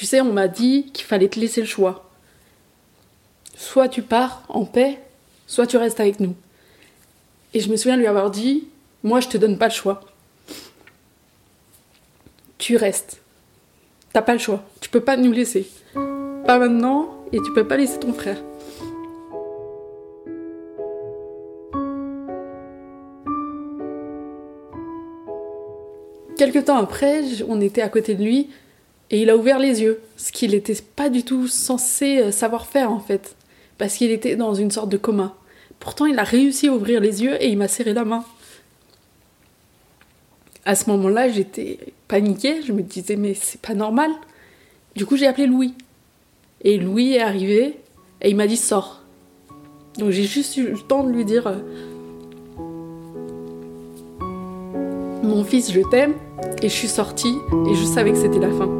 Tu sais, on m'a dit qu'il fallait te laisser le choix. Soit tu pars en paix, soit tu restes avec nous. Et je me souviens lui avoir dit Moi, je te donne pas le choix. Tu restes. T'as pas le choix. Tu peux pas nous laisser. Pas maintenant, et tu peux pas laisser ton frère. Quelque temps après, on était à côté de lui et il a ouvert les yeux, ce qu'il n'était pas du tout censé euh, savoir faire en fait, parce qu'il était dans une sorte de coma. Pourtant, il a réussi à ouvrir les yeux et il m'a serré la main. À ce moment-là, j'étais paniquée, je me disais mais c'est pas normal. Du coup, j'ai appelé Louis. Et Louis est arrivé et il m'a dit sors. Donc j'ai juste eu le temps de lui dire euh, Mon fils, je t'aime. Et je suis sortie et je savais que c'était la fin.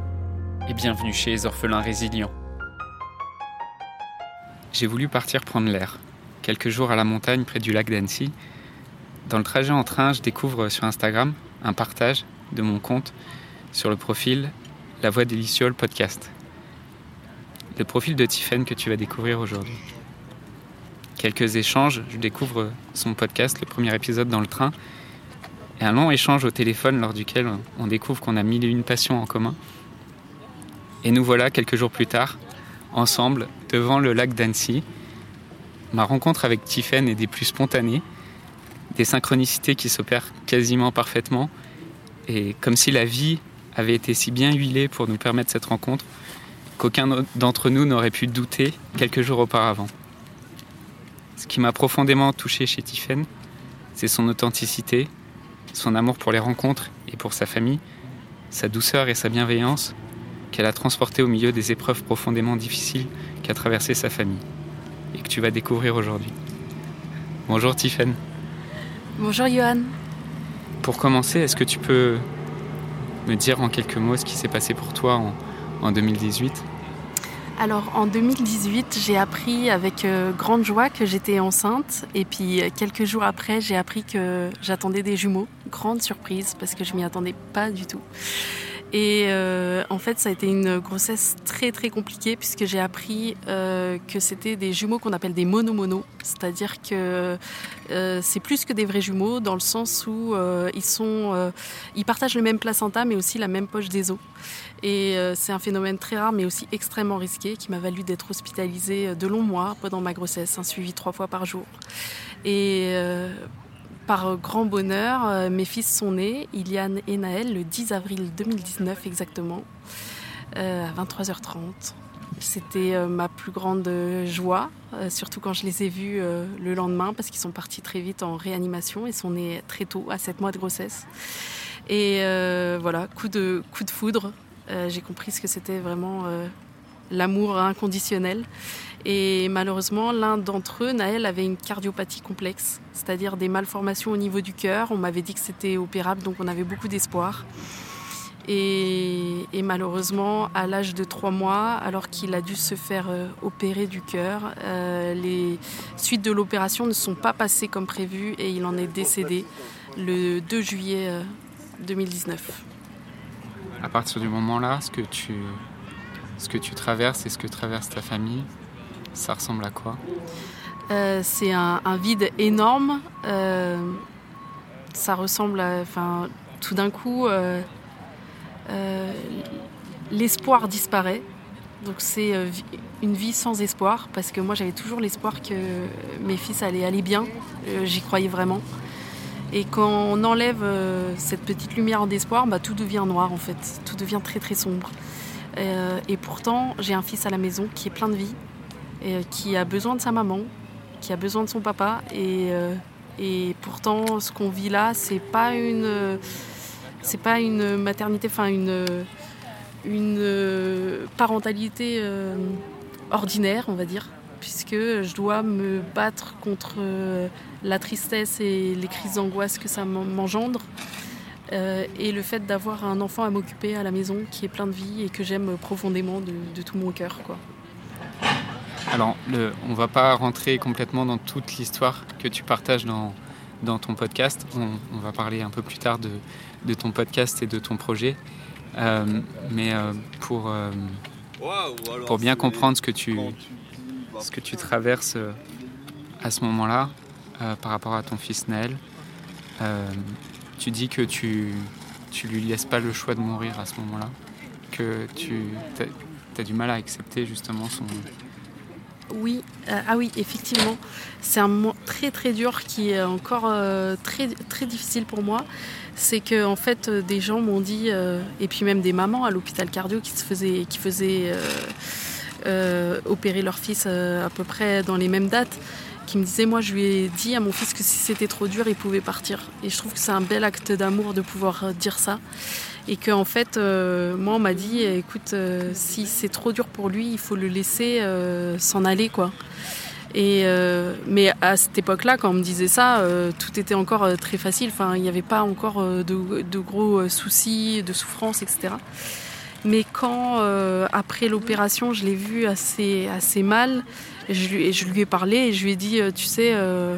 bienvenue chez les orphelins résilients. J'ai voulu partir prendre l'air, quelques jours à la montagne près du lac d'Annecy. Dans le trajet en train, je découvre sur Instagram un partage de mon compte sur le profil La Voix des podcast. Le profil de Tiffen que tu vas découvrir aujourd'hui quelques échanges. Je découvre son podcast, le premier épisode dans le train, et un long échange au téléphone lors duquel on découvre qu'on a mille et une passions en commun. Et nous voilà quelques jours plus tard, ensemble, devant le lac d'Annecy. Ma rencontre avec Tiffen est des plus spontanées, des synchronicités qui s'opèrent quasiment parfaitement, et comme si la vie avait été si bien huilée pour nous permettre cette rencontre qu'aucun d'entre nous n'aurait pu douter quelques jours auparavant. Ce qui m'a profondément touché chez Tiffen, c'est son authenticité, son amour pour les rencontres et pour sa famille, sa douceur et sa bienveillance qu'elle a transporté au milieu des épreuves profondément difficiles qu'a traversé sa famille et que tu vas découvrir aujourd'hui. Bonjour Tiffen. Bonjour Johan. Pour commencer, est-ce que tu peux me dire en quelques mots ce qui s'est passé pour toi en, en 2018 alors en 2018, j'ai appris avec euh, grande joie que j'étais enceinte et puis euh, quelques jours après, j'ai appris que j'attendais des jumeaux. Grande surprise parce que je m'y attendais pas du tout. Et euh, en fait, ça a été une grossesse très très compliquée puisque j'ai appris euh, que c'était des jumeaux qu'on appelle des mono-mono. C'est-à-dire que euh, c'est plus que des vrais jumeaux dans le sens où ils, sont, ils partagent le même placenta mais aussi la même poche des os. Et c'est un phénomène très rare mais aussi extrêmement risqué qui m'a valu d'être hospitalisée de longs mois pendant ma grossesse, un suivi trois fois par jour. Et par grand bonheur, euh, mes fils sont nés, Iliane et Naël, le 10 avril 2019 exactement, euh, à 23h30. C'était euh, ma plus grande joie, surtout quand je les ai vus le lendemain, parce qu'ils sont partis très vite en réanimation. Ils sont nés très tôt, à 7 mois de grossesse. Et voilà, coup de foudre. J'ai compris ce que c'était vraiment l'amour inconditionnel. Et malheureusement, l'un d'entre eux, Naël, avait une cardiopathie complexe, c'est-à-dire des malformations au niveau du cœur. On m'avait dit que c'était opérable, donc on avait beaucoup d'espoir. Et, malheureusement, à l'âge de trois mois, alors qu'il a dû se faire euh, opérer du cœur, euh, les suites de l'opération ne sont pas passées comme prévu et il en est décédé le 2 juillet 2019. Euh, à partir du moment-là, ce ce que tu traverses et ce que traverse ta famille, ça ressemble à quoi euh, C'est un, vide énorme. Euh, ça ressemble à. Enfin, tout d'un coup, euh, l'espoir disparaît. Donc c'est une vie sans espoir parce que moi j'avais toujours l'espoir que mes fils allaient aller bien. J'y croyais vraiment. Et quand on enlève cette petite lumière d'espoir, bah, tout devient noir en fait. Tout devient très très sombre. et pourtant, j'ai un fils à la maison qui est plein de vie, euh, qui a besoin de sa maman, qui a besoin de son papa. Et, euh, pourtant, ce qu'on vit là, c'est pas une, c'est pas une maternité, enfin une, parentalité euh, ordinaire, on va dire, puisque je dois me battre contre euh, la tristesse et les crises d'angoisse que ça m'engendre. Euh, et le fait d'avoir un enfant à m'occuper à la maison qui est plein de vie et que j'aime profondément de, tout mon cœur. Quoi. Alors, le, on ne va pas rentrer complètement dans toute l'histoire que tu partages dans, dans ton podcast. On, va parler un peu plus tard de, de, ton podcast et de ton projet. Euh, mais euh, pour, pour bien comprendre ce que tu, ce que tu traverses à ce moment-là par rapport à ton fils Naël, tu dis que tu tu lui laisses pas le choix de mourir à ce moment-là, que tu as, du mal à accepter justement son... Oui, euh, ah oui, effectivement, c'est un moment très très dur qui est encore euh, très très difficile pour moi. C'est que en fait, euh, des gens m'ont dit, et puis même des mamans à l'hôpital cardio qui se faisaient, qui faisaient opérer leur fils à peu près dans les mêmes dates, qui me disait, moi je lui ai dit à mon fils que si c'était trop dur, il pouvait partir. Et je trouve que c'est un bel acte d'amour de pouvoir dire ça. Et qu'en en fait, euh, moi on m'a dit, écoute, euh, si c'est trop dur pour lui, il faut le laisser s'en aller, quoi. Et mais à cette époque-là, quand on me disait ça, tout était encore très facile. Enfin, il n'y avait pas encore de, gros soucis, de souffrances, etc. Mais quand, après l'opération, je l'ai vu assez, assez mal, je lui, je lui ai parlé et je lui ai dit, euh, tu sais, euh,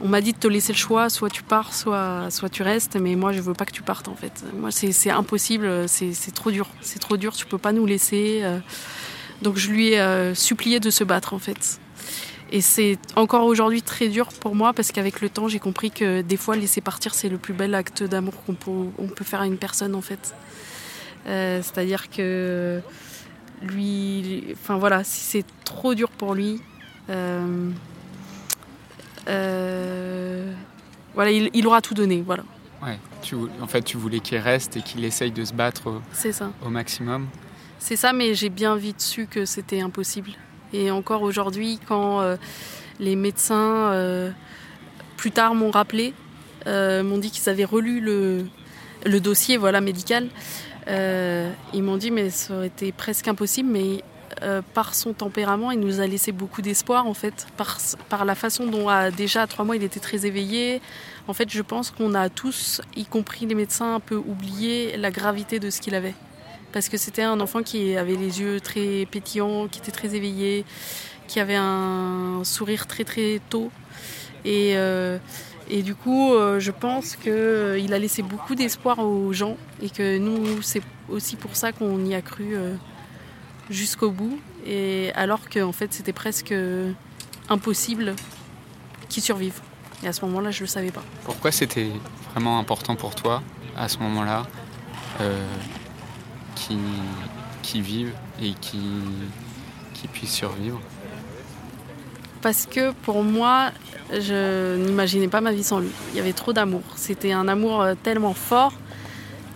on m'a dit de te laisser le choix, soit tu pars, soit, soit tu restes, mais moi je veux pas que tu partes en fait. Moi c'est impossible, c'est trop dur, c'est trop dur, tu peux pas nous laisser. Euh. Donc je lui ai supplié de se battre en fait. Et c'est encore aujourd'hui très dur pour moi parce qu'avec le temps j'ai compris que des fois laisser partir c'est le plus bel acte d'amour qu'on peut, peut faire à une personne en fait. C'est-à-dire que lui, enfin voilà, si c'est trop dur pour lui, euh, euh, voilà, il, aura tout donné, voilà. Ouais, tu, en fait, tu voulais qu'il reste et qu'il essaye de se battre au, ça. au maximum. C'est ça, mais j'ai bien vite su que c'était impossible. Et encore aujourd'hui, quand euh, les médecins, plus tard, m'ont rappelé, m'ont dit qu'ils avaient relu le, le dossier voilà, médical, euh, ils m'ont dit, mais ça aurait été presque impossible, mais euh, par son tempérament, il nous a laissé beaucoup d'espoir, en fait, par, la façon dont, déjà à trois mois, il était très éveillé. En fait, je pense qu'on a tous, y compris les médecins, un peu oublié la gravité de ce qu'il avait. Parce que c'était un enfant qui avait les yeux très pétillants, qui était très éveillé, qui avait un sourire très très tôt. Et. Euh, du coup, euh, je pense qu'il a laissé beaucoup d'espoir aux gens et que nous, c'est aussi pour ça qu'on y a cru jusqu'au bout. Et alors qu'en fait, c'était presque impossible qu'il survive. Et à ce moment-là, je ne le savais pas. Pourquoi c'était vraiment important pour toi, à ce moment-là, euh, qui, vivent et qui, qui puissent survivre? Parce que pour moi, je n'imaginais pas ma vie sans lui. Il y avait trop d'amour. C'était un amour euh, tellement fort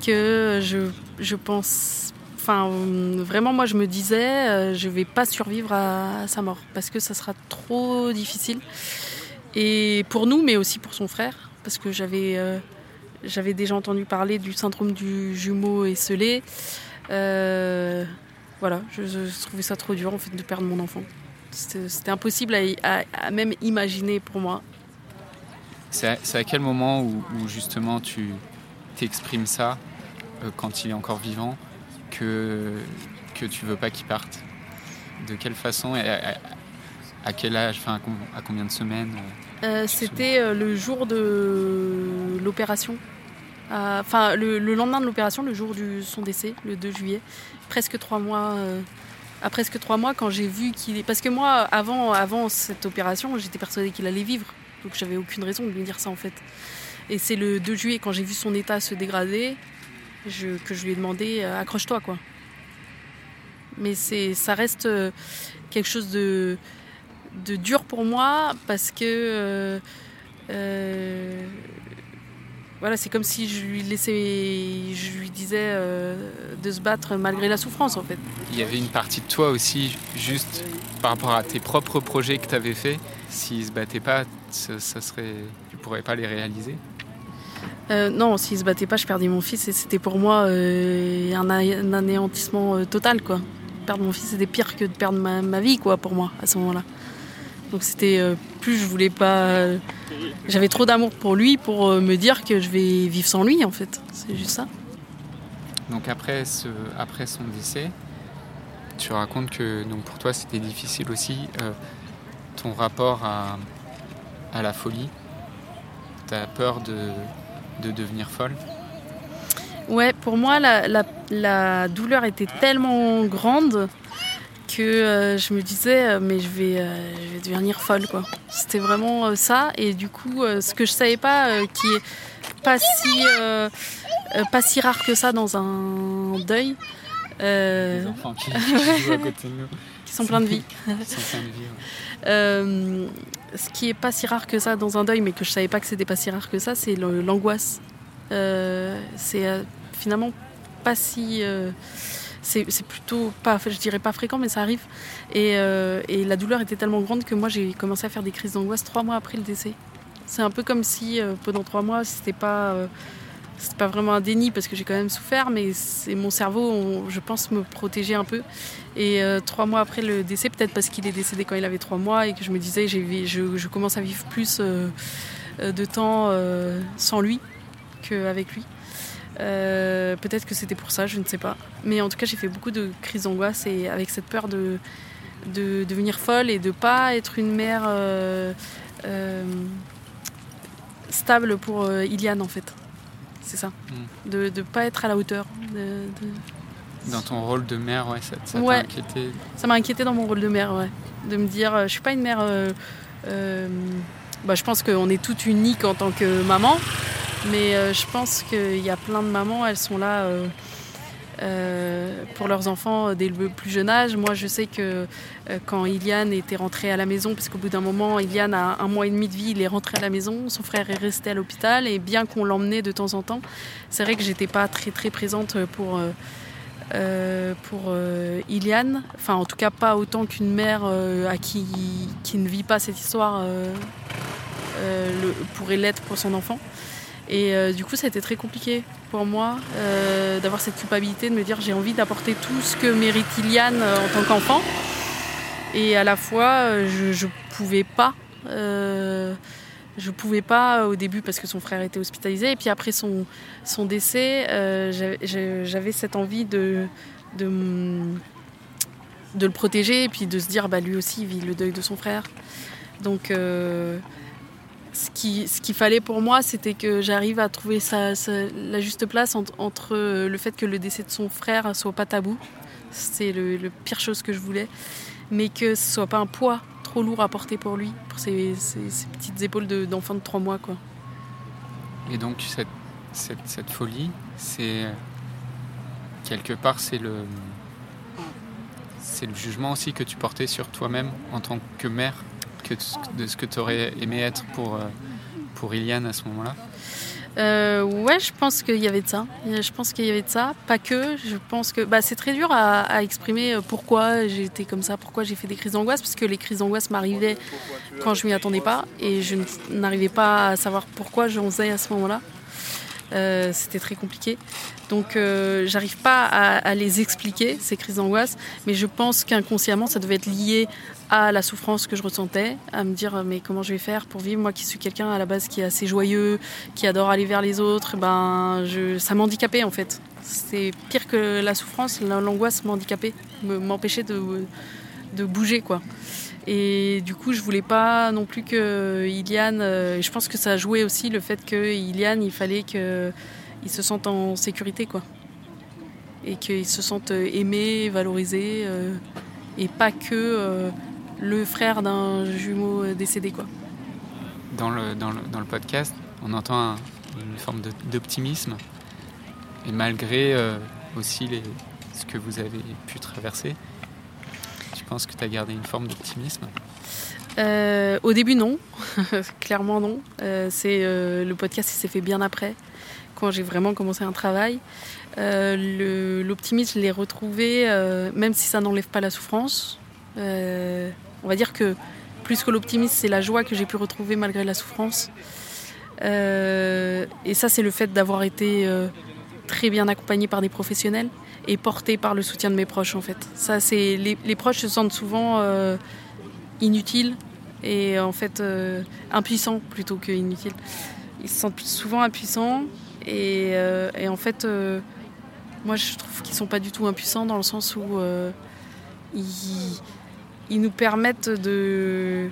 que je, je pense. Enfin, vraiment, moi, je me disais, euh, je vais pas survivre à, sa mort parce que ça sera trop difficile. Et pour nous, mais aussi pour son frère, parce que j'avais euh, j'avais déjà entendu parler du syndrome du jumeau esselé. Euh, voilà, je, trouvais ça trop dur en fait de perdre mon enfant. C'était impossible à, même imaginer pour moi. C'est à, quel moment où, justement tu t'exprimes ça, euh, quand il est encore vivant, que, que tu veux pas qu'il parte De quelle façon et à, quel âge enfin, à combien de semaines euh, C'était euh, le jour de l'opération. Enfin, le, le, lendemain de l'opération, le jour de son décès, le 2 juillet, presque trois mois à presque trois mois quand j'ai vu qu'il est. Parce que moi, avant, avant cette opération, j'étais persuadée qu'il allait vivre. Donc j'avais aucune raison de lui dire ça en fait. Et c'est le 2 juillet, quand j'ai vu son état se dégrader, que je lui ai demandé euh, accroche-toi quoi. Mais c'est, ça reste euh, quelque chose de, de dur pour moi parce que euh, voilà, c'est comme si je lui laissais, je lui disais de se battre malgré la souffrance en fait. Il y avait une partie de toi aussi, juste par rapport à tes propres projets que tu avais fait. S'il se battait pas, ça, serait, pourrais pas les réaliser euh, non, s'il se battait pas, je perdais mon fils et c'était pour moi euh, un, anéantissement euh, total, quoi. Perdre mon fils, c'était pire que de perdre ma, vie, quoi, pour moi, à ce moment-là. Donc c'était plus, je voulais pas. J'avais trop d'amour pour lui pour me dire que je vais vivre sans lui, en fait. C'est juste ça. Donc après, son décès, tu racontes que pour toi c'était difficile aussi ton rapport à, à la folie. Tu as peur de de devenir folle Ouais, pour moi, la, douleur était tellement grande que euh, je me disais, euh, mais je vais, euh, je vais devenir folle, quoi. C'était vraiment ça. Et du coup, ce que je savais pas, qui est pas si, pas si rare que ça dans un deuil. Les enfants qui, jouent à côté de nous. qui sont pleins de vie. qui sont pleins de vie ce qui est pas si rare que ça dans un deuil, mais que je savais pas que c'était pas si rare que ça, c'est l'angoisse. Euh, c'est euh, finalement pas si. Euh, c'est plutôt pas, je dirais pas fréquent, mais ça arrive. Et, la douleur était tellement grande que moi j'ai commencé à faire des crises d'angoisse trois mois après le décès. C'est un peu comme si pendant trois mois c'était pas c'est pas vraiment un déni parce que j'ai quand même souffert, mais mon cerveau, je pense, me protéger un peu. Et euh, trois mois après le décès, peut-être parce qu'il est décédé quand il avait trois mois et que je me disais, je, je commence à vivre plus euh, euh, de temps sans lui qu'avec lui. peut-être que c'était pour ça, je ne sais pas. Mais en tout cas, j'ai fait beaucoup de crises d'angoisse et avec cette peur de, de devenir folle et de pas être une mère stable pour Iliane en fait c'est ça. Mm. De ne pas être à la hauteur. Dans ton rôle de mère, ouais, ça, ça t'a inquiété Ça m'a inquiété dans mon rôle de mère, ouais. De me dire, euh, je suis pas une mère. Euh, euh, bah, je pense qu'on est toutes uniques en tant que maman, mais je pense qu'il y a plein de mamans, elles sont là euh, pour leurs enfants dès le plus jeune âge. Moi, je sais que euh, quand Iliane était rentrée à la maison, parce qu'au bout d'un moment, Iliane a un mois et demi de vie, il est rentré à la maison, son frère est resté à l'hôpital, et bien qu'on l'emmenait de temps en temps, c'est vrai que j'étais pas très très présente pour. Euh, pour Iliane, enfin en tout cas pas autant qu'une mère à qui, qui ne vit pas cette histoire pourrait l'être pour son enfant. Et euh, du coup, ça a été très compliqué pour moi euh, d'avoir cette culpabilité, de me dire j'ai envie d'apporter tout ce que mérite Iliane euh, en tant qu'enfant. Et à la fois, je ne pouvais pas. Je pouvais pas au début parce que son frère était hospitalisé. Et puis après son, son décès, j'avais cette envie de, de, le protéger et puis de se dire bah, lui aussi vit le deuil de son frère. Donc ce qu'il ce fallait pour moi, c'était que j'arrive à trouver la juste place entre, le fait que le décès de son frère soit pas tabou, c'est le, pire chose que je voulais, mais que ce soit pas un poids trop lourd à porter pour lui, pour ses, petites épaules d'enfant de, trois mois. Quoi. Et donc cette, cette, folie, c'est quelque part c'est le c'est le jugement aussi que tu portais sur toi-même en tant que mère que de ce que tu aurais aimé être pour, euh, pour Iliane à ce moment-là? Euh, ouais, je pense qu'il y avait de ça. Je pense qu'il y avait de ça. Pas que. Je pense que bah, c'est très dur à, exprimer euh, pourquoi j'ai été comme ça, pourquoi j'ai fait des crises d'angoisse, parce que les crises d'angoisse m'arrivaient quand je m'y attendais pas et je n'arrivais pas à savoir pourquoi j'en faisais à ce moment-là. Euh, c'était très compliqué. Donc euh, j'arrive pas à, les expliquer, ces crises d'angoisse, mais je pense qu'inconsciemment, ça devait être lié à la souffrance que je ressentais, à me dire mais comment je vais faire pour vivre, moi qui suis quelqu'un à la base qui est assez joyeux, qui adore aller vers les autres, ben je, ça m'handicapait en fait. C'est pire que la souffrance, l'angoisse m'handicapait, m'empêchait de, de bouger quoi. Et du coup, je voulais pas non plus que Iliane. Euh, je pense que ça a joué aussi le fait que Iliane, il fallait qu'il se sente en sécurité, quoi. Et qu'il se sente aimé, valorisé, euh, et pas que euh, le frère d'un jumeau décédé, quoi. Dans le, dans le, dans le podcast, on entend une forme d'optimisme, et malgré aussi les, ce que vous avez pu traverser, tu penses que tu as gardé une forme d'optimisme? Euh, Au début, non. Clairement, non. Euh, c'est euh, le podcast s'est fait bien après, quand j'ai vraiment commencé un travail. L'optimisme, je l'ai retrouvé, même si ça n'enlève pas la souffrance. on va dire que plus que l'optimisme, c'est la joie que j'ai pu retrouver malgré la souffrance. et ça, c'est le fait d'avoir été très bien accompagné par des professionnels et porté par le soutien de mes proches en fait. Ça, c'est les, proches se sentent souvent inutiles et en fait impuissants plutôt que inutiles. Ils se sentent souvent impuissants et, en fait moi, je trouve qu'ils sont pas du tout impuissants dans le sens où euh, ils, nous permettent de.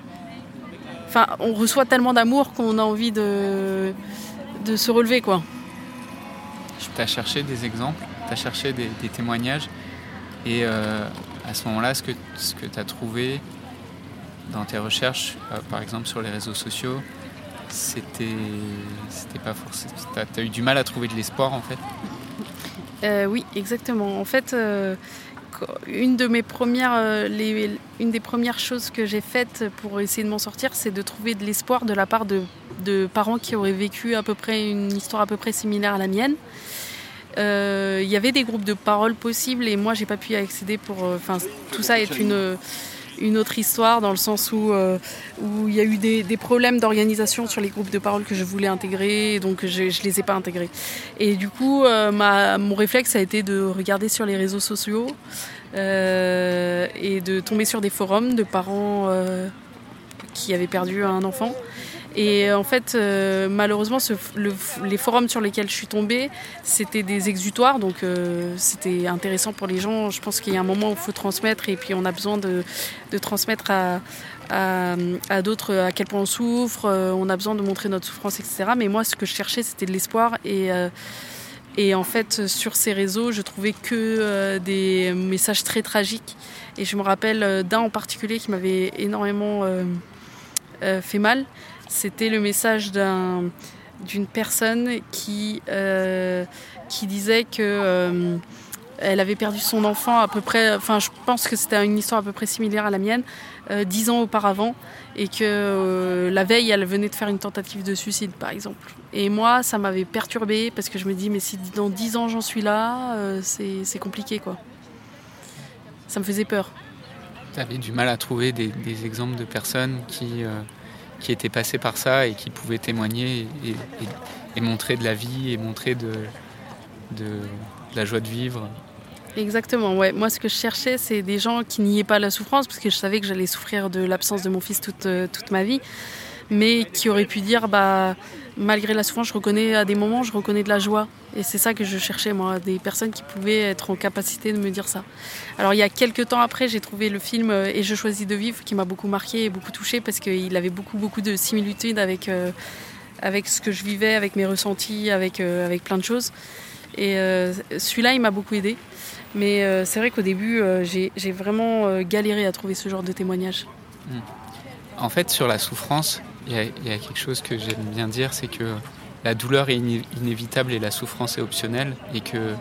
Enfin, on reçoit tellement d'amour qu'on a envie de, de se relever, quoi. Tu as cherché des exemples, as cherché des, témoignages, et euh, à ce moment-là, ce que, tu as trouvé dans tes recherches, euh, par exemple sur les réseaux sociaux, c'était pas forcément. Tu as eu du mal à trouver de l'espoir en fait? Euh, oui, exactement. En fait, une, de des premières choses que j'ai faites pour essayer de m'en sortir, c'est de trouver de l'espoir de la part de, parents qui auraient vécu à peu près une histoire à peu près similaire à la mienne. Il y avait des groupes de parole possibles et moi j'ai pas pu y accéder pour. Enfin, tout ça est une une autre histoire dans le sens où, euh, où il y a eu des, problèmes d'organisation sur les groupes de parole que je voulais intégrer, donc je ne les ai pas intégrés. Et du coup, euh, ma, mon réflexe a été de regarder sur les réseaux sociaux euh, et de tomber sur des forums de parents qui avaient perdu un enfant et euh, en fait, euh, malheureusement, les forums sur lesquels je suis tombée, c'était des exutoires, donc euh, c'était intéressant pour les gens. Je pense qu'il y a un moment où il faut transmettre, et puis on a besoin de, transmettre à, d'autres à quel point on souffre, on a besoin de montrer notre souffrance, etc. Mais moi, ce que je cherchais, c'était de l'espoir, et, et en fait, sur ces réseaux, je trouvais que des messages très tragiques. Et je me rappelle d'un en particulier qui m'avait énormément fait mal c'était le message d'une personne qui, euh, qui disait que euh, elle avait perdu son enfant à peu près, enfin je pense que c'était une histoire à peu près similaire à la mienne, euh, dix ans auparavant, et que la veille elle venait de faire une tentative de suicide par exemple. Et moi ça m'avait perturbée parce que je me dis mais si dans dix ans j'en suis là, c'est compliqué quoi. Ça me faisait peur. Tu avais du mal à trouver des, des exemples de personnes qui qui étaient passés par ça et qui pouvaient témoigner et, montrer de la vie et montrer de, la joie de vivre. Exactement. Moi, ce que je cherchais, c'est des gens qui niaient pas la souffrance, parce que je savais que j'allais souffrir de l'absence de mon fils toute, euh, toute ma vie, mais qui auraient pu dire, bah, malgré la souffrance, je reconnais à des moments, je reconnais de la joie. Et c'est ça que je cherchais, moi, des personnes qui pouvaient être en capacité de me dire ça. Alors, il y a quelques temps après, j'ai trouvé le film euh, Et je choisis de vivre, qui m'a beaucoup marqué et beaucoup touché parce qu'il avait beaucoup, beaucoup de similitudes avec, euh, avec ce que je vivais, avec mes ressentis, avec, euh, avec plein de choses. Et celui-là, il m'a beaucoup aidé. Mais c'est vrai qu'au début, j'ai vraiment galéré à trouver ce genre de témoignage. Hmm. En fait, sur la souffrance, il y, a quelque chose que j'aime bien dire, c'est que la douleur est inévitable et la souffrance est optionnelle, et que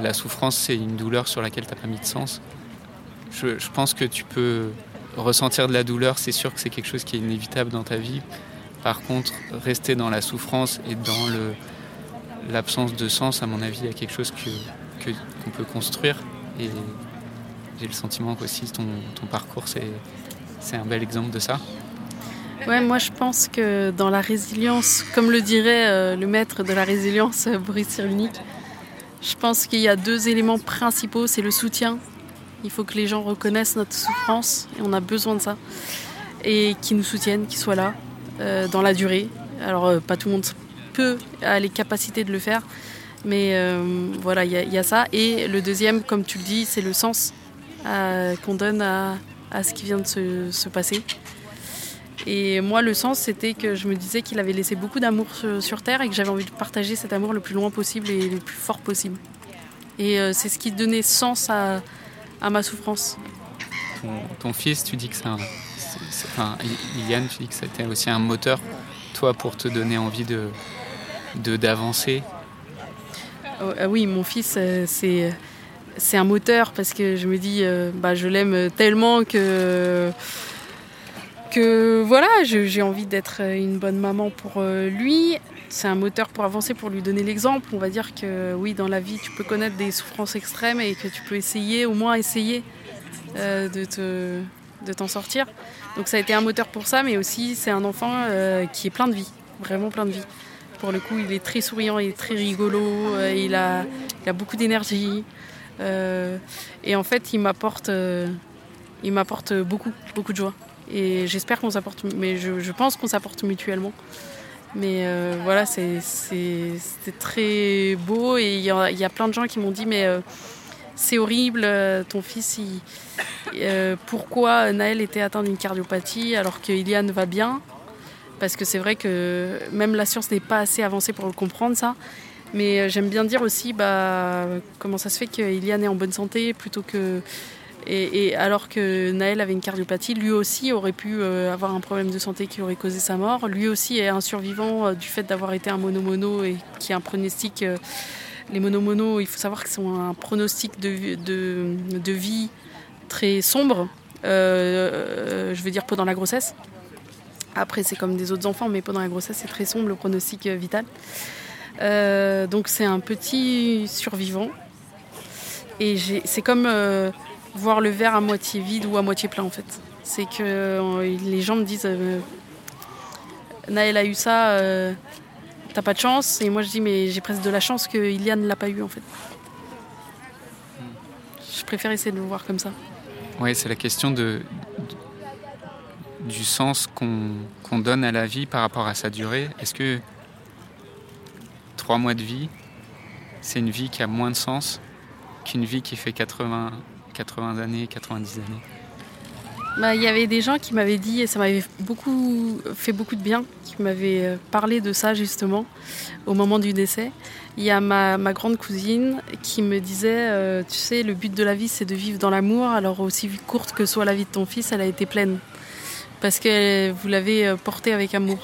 la souffrance, c'est une douleur sur laquelle tu n'as pas mis de sens. Je, pense que tu peux ressentir de la douleur, c'est sûr que c'est quelque chose qui est inévitable dans ta vie. Par contre, rester dans la souffrance et dans l'absence de sens, à mon avis, il a quelque chose qu'on peut construire. Et j'ai le sentiment qu'aussi ton, ton parcours, c'est un bel exemple de ça. Ouais, moi je pense que dans la résilience, comme le dirait euh, le maître de la résilience, euh, Boris Cyrulnik, je pense qu'il y a deux éléments principaux. C'est le soutien. Il faut que les gens reconnaissent notre souffrance et on a besoin de ça. Et qu'ils nous soutiennent, qu'ils soient là euh, dans la durée. Alors pas tout le monde peut a les capacités de le faire. Mais voilà, il y, a ça. Et le deuxième, comme tu le dis, c'est le sens qu'on donne à, ce qui vient de se passer. Et moi, le sens, c'était que je me disais qu'il avait laissé beaucoup d'amour sur Terre et que j'avais envie de partager cet amour le plus loin possible et le plus fort possible. Et euh, c'est ce qui donnait sens à, ma souffrance. Ton, fils, tu dis que c'est un. enfin, Liliane, tu dis que c'était aussi un moteur, toi, pour te donner envie de d'avancer? Oh, ah oui, mon fils, euh, c'est c'est un moteur parce que je me dis, euh, bah, je l'aime tellement que que voilà, j'ai envie d'être une bonne maman pour euh, lui. C'est un moteur pour avancer, pour lui donner l'exemple. On va dire que oui, dans la vie, tu peux connaître des souffrances extrêmes et que tu peux essayer, au moins essayer euh, de de t'en sortir. Donc ça a été un moteur pour ça, mais aussi c'est un enfant euh, qui est plein de vie. vraiment plein de vie. Pour le coup, il est très souriant, il est très rigolo, euh, il, a, beaucoup d'énergie. Euh, et en fait, il m'apporte, euh, il m'apporte beaucoup, beaucoup de joie. Et j'espère qu'on s'apporte, mais je, pense qu'on s'apporte mutuellement. Mais voilà, c'est, très beau et il y, a, plein de gens qui m'ont dit mais c'est horrible, ton fils, il, pourquoi Naël était atteint d'une cardiopathie alors que Iliane va bien? Parce que c'est vrai que même la science n'est pas assez avancée pour le comprendre ça. Mais euh, j'aime bien dire aussi bah, comment ça se fait qu'Iliane est en bonne santé plutôt que. Et, alors que Naël avait une cardiopathie, lui aussi aurait pu euh, avoir un problème de santé qui aurait causé sa mort. Lui aussi est un survivant euh, du fait d'avoir été un mono-mono et qui a un pronostic. les mono-mono, il faut savoir qu'ils ont un pronostic de, de, vie très sombre. je veux dire pendant la grossesse. Après, c'est comme des autres enfants, mais pendant la grossesse, c'est très sombre le pronostic euh, vital. Euh, donc, c'est un petit survivant. Et c'est comme euh, voir le verre à moitié vide ou à moitié plein, en fait. C'est que les gens me disent Naël a eu ça, t'as pas de chance. Et moi, je dis Mais j'ai presque de la chance que Iliane ne l'a pas eu, en fait. Je préfère essayer de le voir comme ça. Oui, c'est la question de, du sens qu'on donne à la vie par rapport à sa durée. Est-ce que trois mois de vie, c'est une vie qui a moins de sens qu'une vie qui fait 80, 80 années, 90 années bah, il y avait des gens qui m'avaient dit, et ça m'avait beaucoup fait beaucoup de bien, qui m'avaient euh, parlé de ça justement au moment du décès. Il y a ma, grande cousine qui me disait, euh, tu sais, le but de la vie c'est de vivre dans l'amour, alors aussi courte que soit la vie de ton fils, elle a été pleine parce que vous l'avez euh, porté avec amour.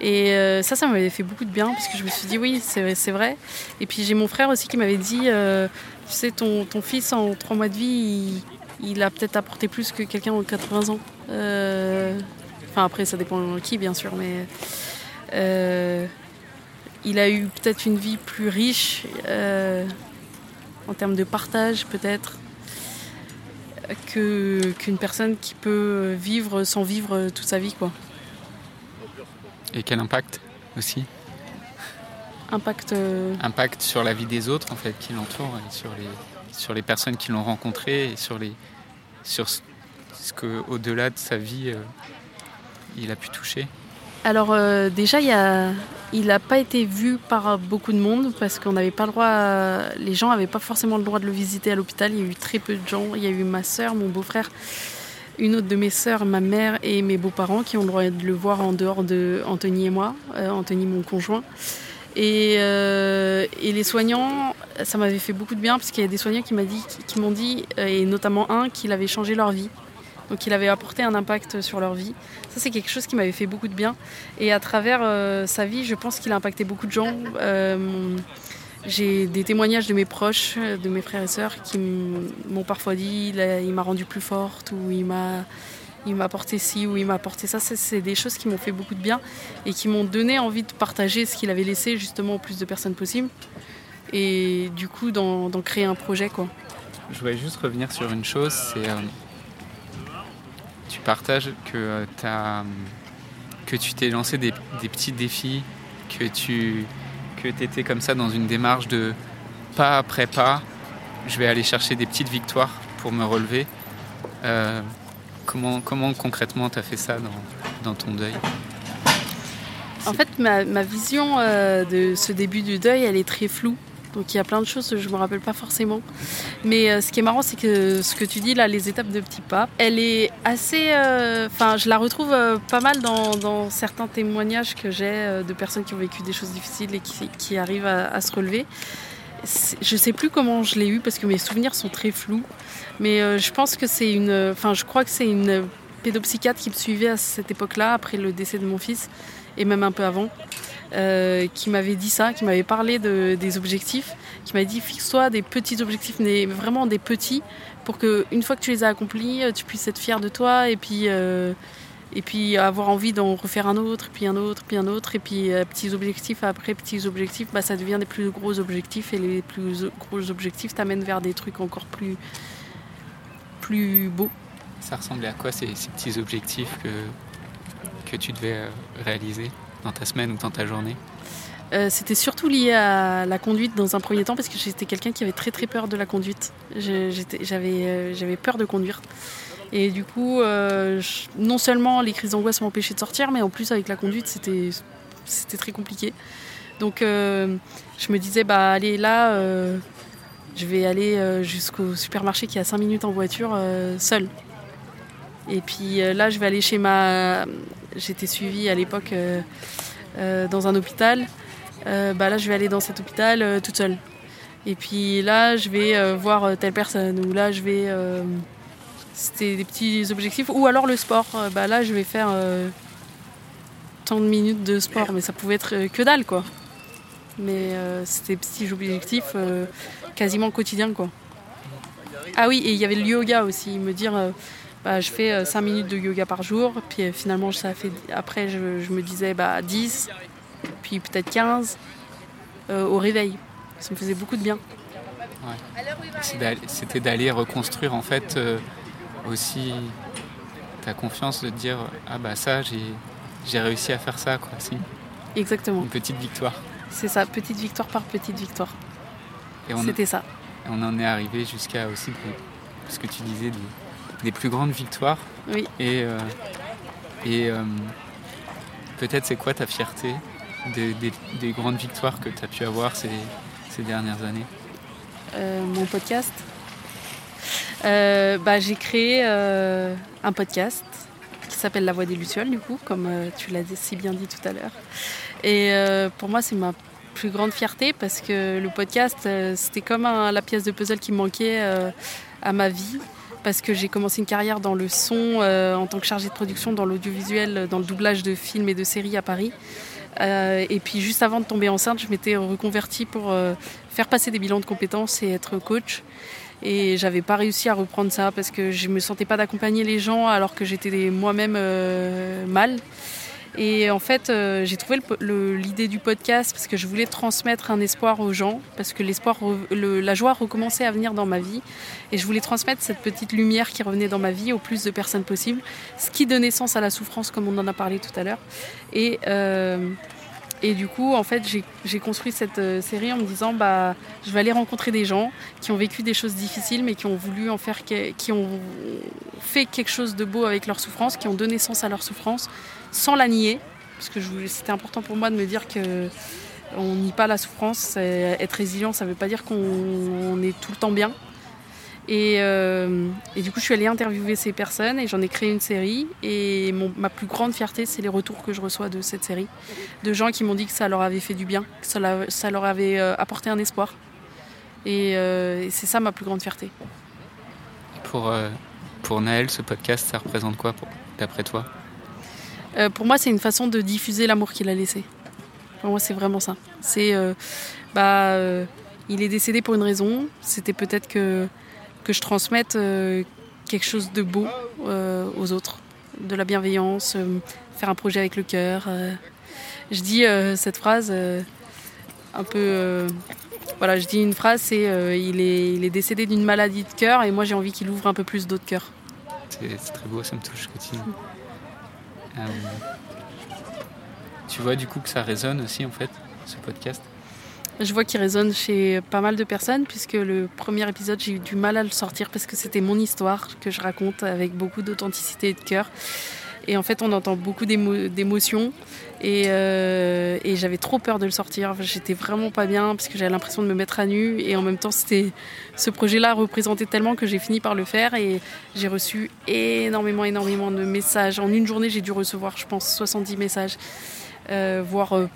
Et euh, ça, ça m'avait fait beaucoup de bien parce que je me suis dit oui, c'est vrai. Et puis j'ai mon frère aussi qui m'avait dit, euh, tu sais, ton, ton, fils en trois mois de vie, il, a peut-être apporté plus que quelqu'un en 80 ans. enfin après, ça dépend de qui bien sûr, mais il a eu peut-être une vie plus riche en termes de partage peut-être qu'une personne qui peut vivre sans vivre toute sa vie. Quoi. Et quel impact aussi? Impact euh, Impact sur la vie des autres en fait qui l'entourent sur les, sur les personnes qui l'ont rencontré et sur, les, sur ce qu'au-delà de sa vie euh, il a pu toucher. Alors euh, déjà, il n'a pas été vu par beaucoup de monde parce qu'on n'avait pas le droit, les gens n'avaient pas forcément le droit de le visiter à l'hôpital. Il y a eu très peu de gens. Il y a eu ma soeur, mon beau-frère, une autre de mes sœurs, ma mère et mes beaux-parents qui ont le droit de le voir en dehors de Anthony et moi, euh, Anthony mon conjoint. Et, euh, et, les soignants, ça m'avait fait beaucoup de bien parce qu'il y a des soignants qui m'ont dit, dit, et notamment un, qu'il avait changé leur vie. Donc il avait apporté un impact sur leur vie. Ça c'est quelque chose qui m'avait fait beaucoup de bien. Et à travers euh, sa vie, je pense qu'il a impacté beaucoup de gens. Euh, j'ai des témoignages de mes proches, de mes frères et sœurs, qui m'ont parfois dit il m'a rendu plus forte ou il m'a il m'a apporté ci ou il m'a apporté ça. C'est des choses qui m'ont fait beaucoup de bien et qui m'ont donné envie de partager ce qu'il avait laissé justement au plus de personnes possible. Et du coup, d'en créer un projet. quoi. Je voulais juste revenir sur une chose, c'est euh, tu partages que, euh, que tu t'es lancé des, petits défis, que tu que étais comme ça dans une démarche de pas après pas, je vais aller chercher des petites victoires pour me relever. Euh, comment, concrètement tu as fait ça dans, ton deuil En fait, ma, vision euh, de ce début du deuil, elle est très floue. Donc il y a plein de choses que je ne me rappelle pas forcément. Mais euh, ce qui est marrant, c'est que ce que tu dis là, les étapes de petits pas, elle est assez. Euh, enfin, je la retrouve pas mal dans, certains témoignages que j'ai de personnes qui ont vécu des choses difficiles et qui, arrivent à, se relever. Je sais plus comment je l'ai eu parce que mes souvenirs sont très flous. Mais je pense que c'est une. Enfin, je crois que c'est une pédopsychiatre qui me suivait à cette époque-là, après le décès de mon fils, et même un peu avant. Euh, qui m'avait dit ça, qui m'avait parlé de, des objectifs, qui m'a dit fixe-toi des petits objectifs, mais vraiment des petits, pour que une fois que tu les as accomplis, euh, tu puisses être fier de toi et puis euh, et puis avoir envie d'en refaire un autre, puis un autre, puis un autre, et puis petits objectifs après petits objectifs, bah, ça devient des plus gros objectifs et les plus gros objectifs t'amènent vers des trucs encore plus plus beaux. Ça ressemblait à quoi ces, ces petits objectifs que que tu devais réaliser dans ta semaine ou dans ta journée? Euh, C'était surtout lié à la conduite dans un premier temps parce que j'étais quelqu'un qui avait très très peur de la conduite. J'avais peur de conduire. Et du coup, non seulement les crises d'angoisse m'empêchaient de sortir, mais en plus avec la conduite, c'était très compliqué. Donc je me disais, bah allez là, je vais aller jusqu'au supermarché qui est à 5 minutes en voiture seule. Et puis euh, là, je vais aller chez ma. J'étais suivie à l'époque euh, euh, dans un hôpital. bah là, je vais aller dans cet hôpital toute seule. Et puis là, je vais voir telle personne. Ou là, je vais. C'était des petits objectifs. Ou alors le sport. bah là, je vais faire tant de minutes de sport. Mais ça pouvait être que dalle, quoi. Mais c'était des petits objectifs quasiment quotidiens, quoi. Ah oui, et il y avait le yoga aussi. Me dire bah, je fais 5 euh, minutes de yoga par jour. Puis euh, finalement, ça fait, après, je, me disais bah, 10, puis peut-être 15 euh, au réveil. Ça me faisait beaucoup de bien. C'était d'aller reconstruire en fait aussi ta confiance de dire ah bah ça j'ai réussi à faire ça quoi si. Exactement. Une petite victoire. C'est ça, petite victoire par petite victoire. C'était ça. Et on en est arrivé jusqu'à aussi ce que tu disais de des plus grandes victoires. Oui. Et, euh, et euh, peut-être c'est quoi ta fierté des, grandes victoires que tu as pu avoir ces, ces dernières années? Euh, Mon podcast bah, J'ai créé un podcast qui s'appelle La Voix des Lucioles, du coup, comme tu l'as si bien dit tout à l'heure. Et pour moi, c'est ma plus grande fierté parce que le podcast, c'était comme la pièce de puzzle qui manquait à ma vie parce que j'ai commencé une carrière dans le son euh, en tant que chargée de production dans l'audiovisuel, dans le doublage de films et de séries à Paris. Euh, et puis juste avant de tomber enceinte, je m'étais reconvertie pour euh, faire passer des bilans de compétences et être coach. Et j'avais pas réussi à reprendre ça parce que je me sentais pas d'accompagner les gens alors que j'étais moi-même mal. Et en fait, euh, j'ai trouvé l'idée du podcast parce que je voulais transmettre un espoir aux gens, parce que l'espoir, la joie recommençait à venir dans ma vie. Et je voulais transmettre cette petite lumière qui revenait dans ma vie au plus de personnes possible, ce qui donnait sens à la souffrance, comme on en a parlé tout à l'heure. Et, euh, et du coup, en fait, j'ai construit cette euh, série en me disant, bah, je vais aller rencontrer des gens qui ont vécu des choses difficiles, mais qui ont voulu en faire, qui ont fait quelque chose de beau avec leur souffrance, qui ont donné sens à leur souffrance sans la nier, parce que c'était important pour moi de me dire que on nie pas la souffrance. Être résilient, ça ne veut pas dire qu'on est tout le temps bien. Euh, et, du coup, je suis allée interviewer ces personnes et j'en ai créé une série. Et ma plus grande fierté, c'est les retours que je reçois de cette série. De gens qui m'ont dit que ça leur avait fait du bien, que ça, leur avait euh, apporté un espoir. Euh, et, c'est ça ma plus grande fierté. Pour, pour Naël, ce podcast, ça représente quoi d'après toi? Pour moi, c'est une façon de diffuser l'amour qu'il a laissé. Pour moi, c'est vraiment ça. C'est, bah, il est décédé pour une raison. C'était peut-être que que je transmette quelque chose de beau aux autres, de la bienveillance, faire un projet avec le cœur. je dis cette phrase un peu. voilà, je dis une phrase, c'est il, est, il est décédé d'une maladie de cœur et moi j'ai envie qu'il ouvre un peu plus d'autres cœurs. C'est très beau, ça me touche, Christine. Euh, tu vois du coup que ça résonne aussi en fait, ce podcast? Je vois qu'il résonne chez pas mal de personnes, puisque le premier épisode, j'ai eu du mal à le sortir parce que c'était mon histoire que je raconte avec beaucoup d'authenticité et de cœur. Et en fait, on entend beaucoup d'émotions. Euh, et, j'avais trop peur de le sortir. J'étais vraiment pas bien parce que j'avais l'impression de me mettre à nu. Et en même temps, ce projet-là représentait tellement que j'ai fini par le faire. Et j'ai reçu énormément, énormément de messages. En une journée, j'ai dû recevoir, je pense, 70 messages, euh, voire euh,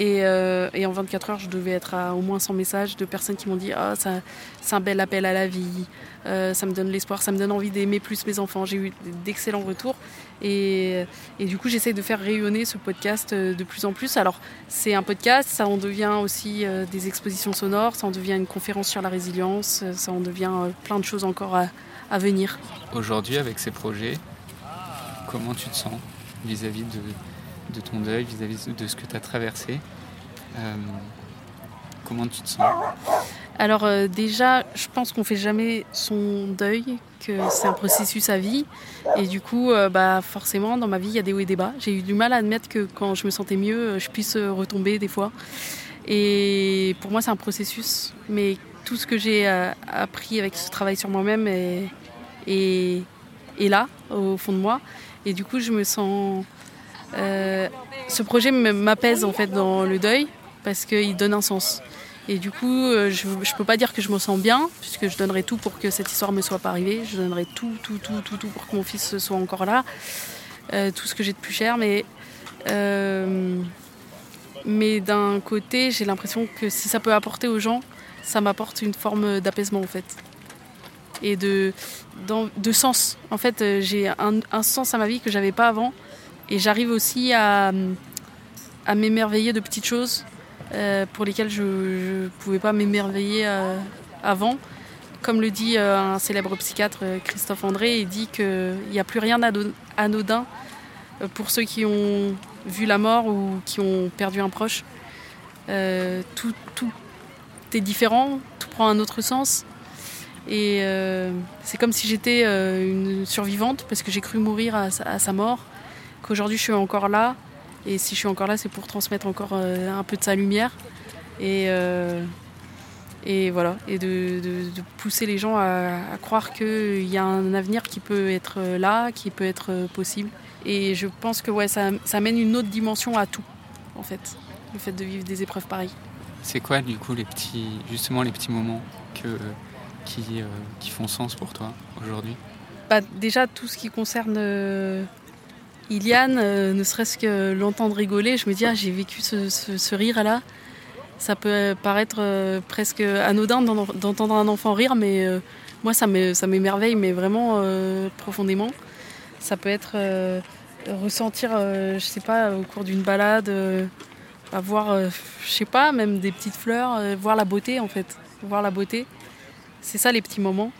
Euh, et, en 24 heures, je devais être à au moins 100 messages de personnes qui m'ont dit Ah, c'est un bel appel à la vie, euh, ça me donne l'espoir, ça me donne envie d'aimer plus mes enfants. J'ai eu d'excellents retours. Et, du coup, j'essaie de faire rayonner ce podcast euh, de plus en plus. Alors, c'est un podcast, ça en devient aussi des expositions sonores, ça en devient une conférence sur la résilience, ça en devient plein de choses encore à, venir. Aujourd'hui, avec ces projets, comment tu te sens vis-à-vis de de ton deuil, vis-à-vis de ce que tu as traversé. Euh, comment tu te sens Alors déjà, je pense qu'on fait jamais son deuil, que c'est un processus à vie. Et du coup, bah, forcément, dans ma vie, il y a des hauts et des bas. J'ai eu du mal à admettre que quand je me sentais mieux, je puisse retomber des fois. Et pour moi, c'est un processus. Mais tout ce que j'ai appris avec ce travail sur moi-même est, là, au fond de moi. Et du coup, je me sens euh, ce projet m'apaise en fait dans le deuil parce qu'il donne un sens. Et du coup, euh, je ne peux pas dire que je me sens bien, puisque je donnerai tout pour que cette histoire ne me soit pas arrivée. Je donnerai tout, tout, tout, tout, tout pour que mon fils soit encore là. Euh, tout ce que j'ai de plus cher. Mais, mais d'un côté, j'ai l'impression que si ça peut apporter aux gens, ça m'apporte une forme d'apaisement en fait. Et de, de sens. En fait, j'ai un, un, sens à ma vie que j'avais pas avant. Et j'arrive aussi à, m'émerveiller de petites choses euh, pour lesquelles je ne pouvais pas m'émerveiller euh, avant. Comme le dit euh, un célèbre psychiatre, Christophe André, il dit qu'il n'y a plus rien anodin pour ceux qui ont vu la mort ou qui ont perdu un proche. tout, tout est différent, tout prend un autre sens. Et c'est comme si j'étais une survivante parce que j'ai cru mourir à sa mort qu'aujourd'hui je suis encore là. Et si je suis encore là, c'est pour transmettre encore euh, un peu de sa lumière. Et, euh, et voilà, et de, pousser les gens à, croire qu'il y a un avenir qui peut être là, qui peut être possible. Et je pense que ouais, ça, ça amène une autre dimension à tout, en fait, le fait de vivre des épreuves pareilles. C'est quoi, du coup, les petits, justement, les petits moments que, qui, euh, qui font sens pour toi aujourd'hui? Bah, Déjà, tout ce qui concerne Iliane, euh, ne serait-ce que l'entendre rigoler, je me dis, ah, j'ai vécu ce, rire-là. Ça peut paraître euh, presque anodin d'entendre un enfant rire, mais euh, moi, ça m'émerveille, mais vraiment profondément. Ça peut être ressentir, je sais pas, au cours d'une balade, voir, je sais pas, même des petites fleurs, voir la beauté, en fait. Voir la beauté. C'est ça, les petits moments.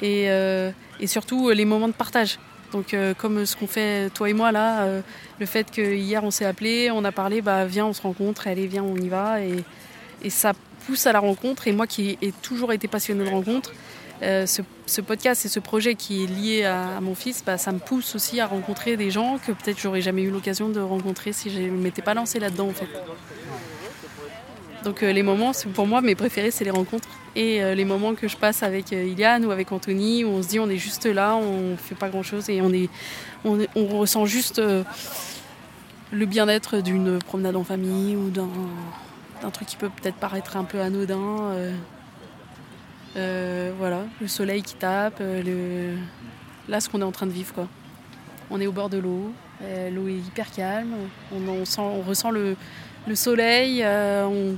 Et surtout, les moments de partage donc euh, comme ce qu'on fait toi et moi là, euh, le fait que hier on s'est appelé, on a parlé, bah viens on se rencontre, allez viens on y va et, ça pousse à la rencontre et moi qui ai toujours été passionnée de rencontres, euh, ce, podcast et ce projet qui est lié à, mon fils, bah, ça me pousse aussi à rencontrer des gens que peut-être j'aurais jamais eu l'occasion de rencontrer si je ne m'étais pas lancée là-dedans en fait. Donc les moments, pour moi, mes préférés, c'est les rencontres et euh, les moments que je passe avec euh, Iliane ou avec Anthony, où on se dit on est juste là, on fait pas grand chose et on, est, on, ressent juste euh, le bien-être d'une promenade en famille ou d'un truc qui peut peut-être paraître un peu anodin. voilà, le soleil qui tape, là ce qu'on est en train de vivre quoi. On est au bord de l'eau, l'eau est hyper calme, on ressent le, le soleil, on,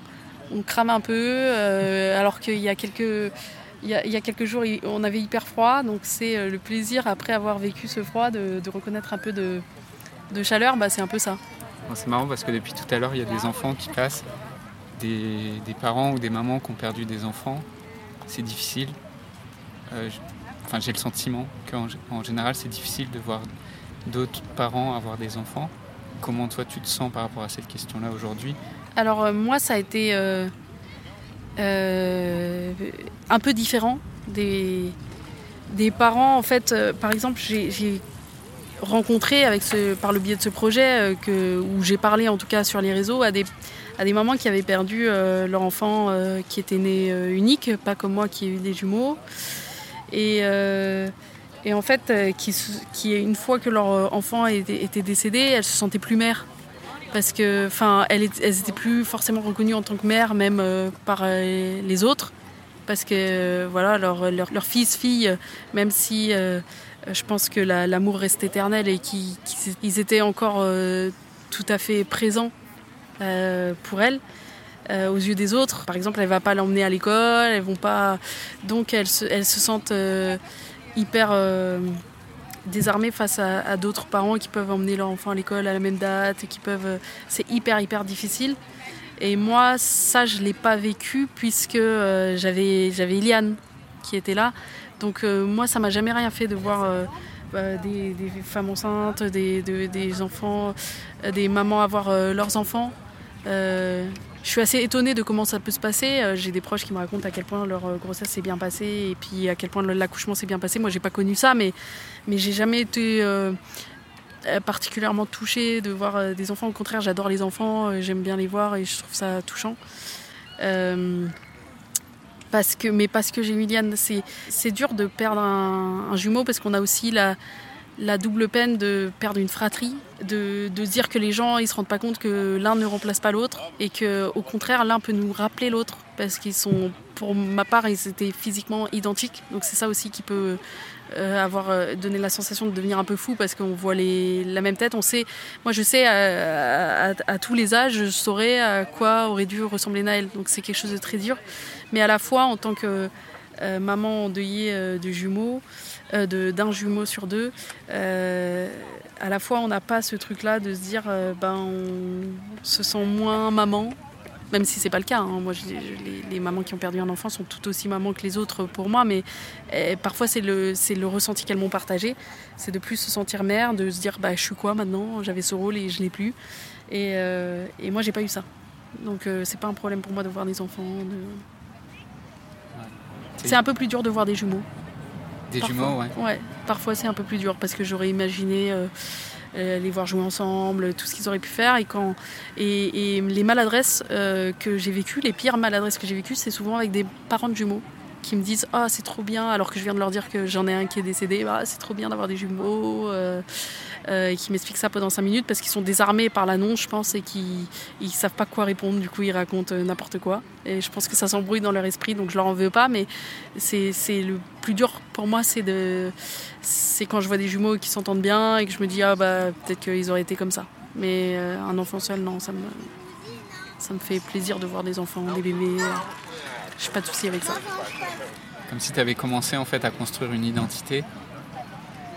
on crame un peu, euh, alors qu'il y a quelques... Il y, a, quelques jours, on avait hyper froid, donc c'est euh, le plaisir, après avoir vécu ce froid, de, reconnaître un peu de, chaleur, bah, c'est un peu ça. C'est marrant parce que depuis tout à l'heure, il y a des enfants qui passent, des, parents ou des mamans qui ont perdu des enfants. C'est difficile. Euh, enfin, j'ai le sentiment qu'en général, c'est difficile de voir d'autres parents avoir des enfants. Comment toi, tu te sens par rapport à cette question-là aujourd'hui? Alors euh, moi, ça a été euh, euh, un peu différent des, parents. En fait, par exemple, j'ai rencontré par le biais de ce projet où j'ai parlé en tout cas sur les réseaux à des, mamans qui avaient perdu leur enfant qui était né unique, pas comme moi qui ai eu des jumeaux. Et, en fait, qui, une fois que leur enfant était décédé, elles se sentaient plus mères parce que enfin elles, elles étaient plus forcément reconnues en tant que mères même euh, par euh, les autres. Parce que euh, voilà leur, fils fille même si je pense que l'amour reste éternel et qu'ils étaient encore tout à fait présents pour elle aux yeux des autres. Par exemple elle va pas l'emmener à l'école elles vont pas donc elles se, elles se sentent hyper désarmés face à, d'autres parents qui peuvent emmener leur enfant à l'école à la même date, qui peuvent. Euh, c'est hyper hyper difficile. Et moi, ça, je l'ai pas vécu puisque euh, j'avais j'avais Iliane qui était là. Donc euh, moi, ça m'a jamais rien fait de voir des, femmes enceintes, des, des enfants, des mamans avoir leurs enfants. Je suis assez étonnée de comment ça peut se passer. J'ai des proches qui me racontent à quel point leur grossesse s'est bien passée et puis à quel point l'accouchement s'est bien passé. Moi, j'ai pas connu ça, mais, mais j'ai jamais été particulièrement touchée de voir des enfants. Au contraire, j'adore les enfants, j'aime bien les voir et je trouve ça touchant. Parce que, mais parce que j'ai Liliane, c'est dur de perdre un, jumeau parce qu'on a aussi la, la double peine de perdre une fratrie, de, de dire que les gens ils se rendent pas compte que l'un ne remplace pas l'autre et que au contraire l'un peut nous rappeler l'autre parce qu'ils sont, pour ma part, ils étaient physiquement identiques. Donc c'est ça aussi qui peut euh, avoir euh, donné la sensation de devenir un peu fou parce qu'on voit les, la même tête. On sait, moi je sais à, à, tous les âges, je saurais à quoi aurait dû ressembler Naël. Donc c'est quelque chose de très dur. Mais à la fois en tant que maman endeuillée de jumeaux, d'un jumeau sur deux, à la fois on n'a pas ce truc-là de se dire ben on se sent moins maman même si c'est pas le cas. Hein. Moi, les, mamans qui ont perdu un enfant sont tout aussi mamans que les autres pour moi, mais eh, parfois c'est le, le ressenti qu'elles m'ont partagé. C'est de plus se sentir mère, de se dire bah, je suis quoi maintenant? J'avais ce rôle et je l'ai plus. Et, euh, et moi, j'ai pas eu ça. Donc, euh, c'est pas un problème pour moi de voir des enfants. C'est un peu plus dur de voir des jumeaux. Des jumeaux, ouais. Ouais, parfois c'est un peu plus dur parce que j'aurais imaginé. Euh, euh, les voir jouer ensemble, tout ce qu'ils auraient pu faire. Et, quand, et, les maladresses euh, que j'ai vécues, les pires maladresses que j'ai vécues, c'est souvent avec des parents de jumeaux qui me disent ah c'est trop bien alors que je viens de leur dire que j'en ai un qui est décédé bah, c'est trop bien d'avoir des jumeaux euh, euh, et qui m'expliquent ça pendant 5 minutes parce qu'ils sont désarmés par l'annonce je pense et qu'ils ils savent pas quoi répondre. Du coup ils racontent n'importe quoi. Et je pense que ça s'embrouille dans leur esprit donc je leur en veux pas mais c'est le plus dur pour moi c'est de c'est quand je vois des jumeaux qui s'entendent bien et que je me dis ah bah peut-être qu'ils auraient été comme ça. Mais un enfant seul non ça me ça me fait plaisir de voir des enfants des bébés. Je n'ai pas de souci avec ça. Comme si tu avais commencé en fait à construire une identité,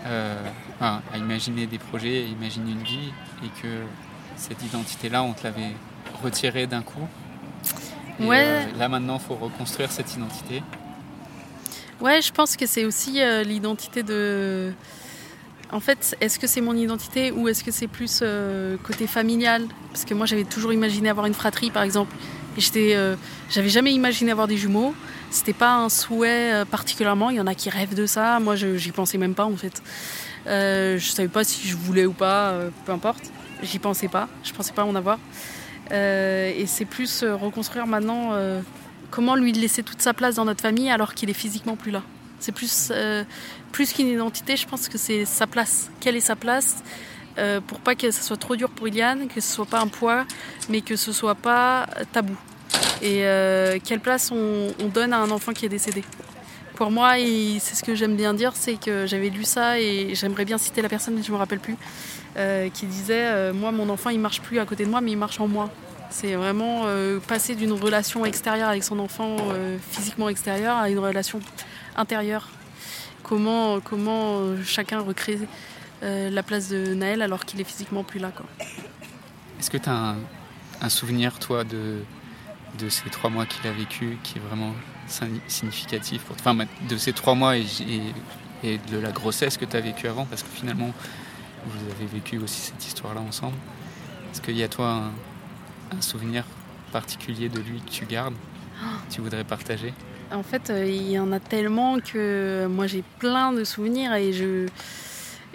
euh, à imaginer des projets, à imaginer une vie, et que cette identité-là, on te l'avait retirée d'un coup. ouais. Euh, là maintenant, il faut reconstruire cette identité. Ouais, je pense que c'est aussi euh, l'identité de. En fait, est-ce que c'est mon identité ou est-ce que c'est plus côté familial? Parce que moi, j'avais toujours imaginé avoir une fratrie, par exemple. J'étais, euh, j'avais jamais imaginé avoir des jumeaux. C'était pas un souhait euh, particulièrement. Il y en a qui rêvent de ça. Moi, j'y pensais même pas en fait. Euh, je savais pas si je voulais ou pas. Euh, peu importe. J'y pensais pas. Je pensais pas en avoir. et c'est plus reconstruire maintenant comment lui laisser toute sa place dans notre famille alors qu'il est physiquement plus là. C'est plus plus qu'une identité. Je pense que c'est sa place. Quelle est sa place? Euh, pour pas que ce soit trop dur pour Iliane, que ce soit pas un poids, mais que ce soit pas tabou. Et euh, quelle place on, donne à un enfant qui est décédé. Pour moi, c'est ce que j'aime bien dire, c'est que j'avais lu ça et j'aimerais bien citer la personne, je me rappelle plus, euh, qui disait Moi, mon enfant, il marche plus à côté de moi, mais il marche en moi. C'est vraiment passer d'une relation extérieure avec son enfant, physiquement extérieure, à une relation intérieure. Comment, comment chacun recrée euh, la place de Naël alors qu'il est physiquement plus là. Est-ce que tu as un, souvenir, toi, de, de ces trois mois qu'il a vécu qui est vraiment significatif pour Enfin, de ces trois mois et, de la grossesse que tu as vécu avant, parce que finalement, vous avez vécu aussi cette histoire-là ensemble. Est-ce qu'il y a, toi, un, souvenir particulier de lui que tu gardes, que tu voudrais partager? En fait, euh, il y en a tellement que moi j'ai plein de souvenirs et je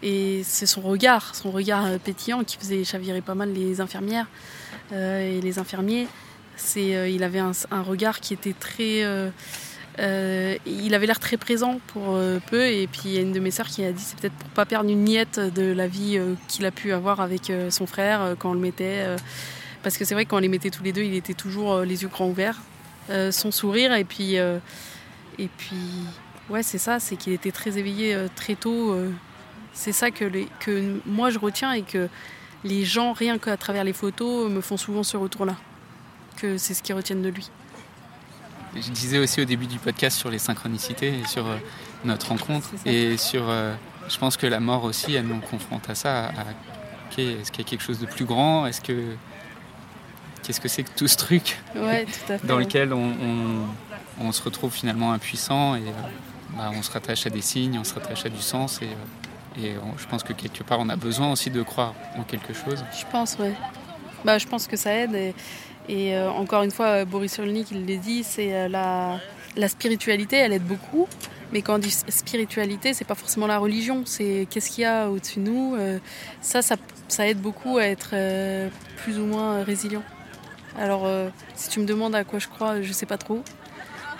et c'est son regard, son regard euh, pétillant qui faisait chavirer pas mal les infirmières euh, et les infirmiers. Euh, il avait un, regard qui était très. il avait l'air très présent pour peu. Et puis il y a une de mes sœurs qui a dit c'est peut-être pour pas perdre une miette de la vie qu'il a pu avoir avec son frère quand on le mettait. parce que c'est vrai que quand on les mettait tous les deux, il était toujours les yeux grands ouverts, son sourire. Et puis. et puis ouais, c'est ça, c'est qu'il était très éveillé très tôt. C'est ça que, que moi je retiens et que les gens, rien qu'à travers les photos, me font souvent ce retour-là. Que c'est ce qu'ils retiennent de lui. Je disais aussi au début du podcast sur les synchronicités et sur euh, notre rencontre. Et sur. Euh, je pense que la mort aussi, elle nous confronte à ça. À, est-ce qu'il y a quelque chose de plus grand? Est-ce que. Qu'est-ce que c'est que tout ce truc? Dans lequel on, se retrouve finalement impuissant et euh, bah, on se rattache à des signes, on se rattache à du sens et et je pense que quelque part, on a besoin aussi de croire en quelque chose. Je pense, oui. Bah, je pense que ça aide. Et encore une fois, Boris Cyrulnik, il l'a dit, c'est la, la spiritualité, elle aide beaucoup. Mais quand on dit spiritualité, c'est pas forcément la religion, c'est qu'est-ce qu'il y a au-dessus de nous. ça, ça, aide beaucoup à être plus ou moins résilient. Alors, si tu me demandes à quoi je crois, je sais pas trop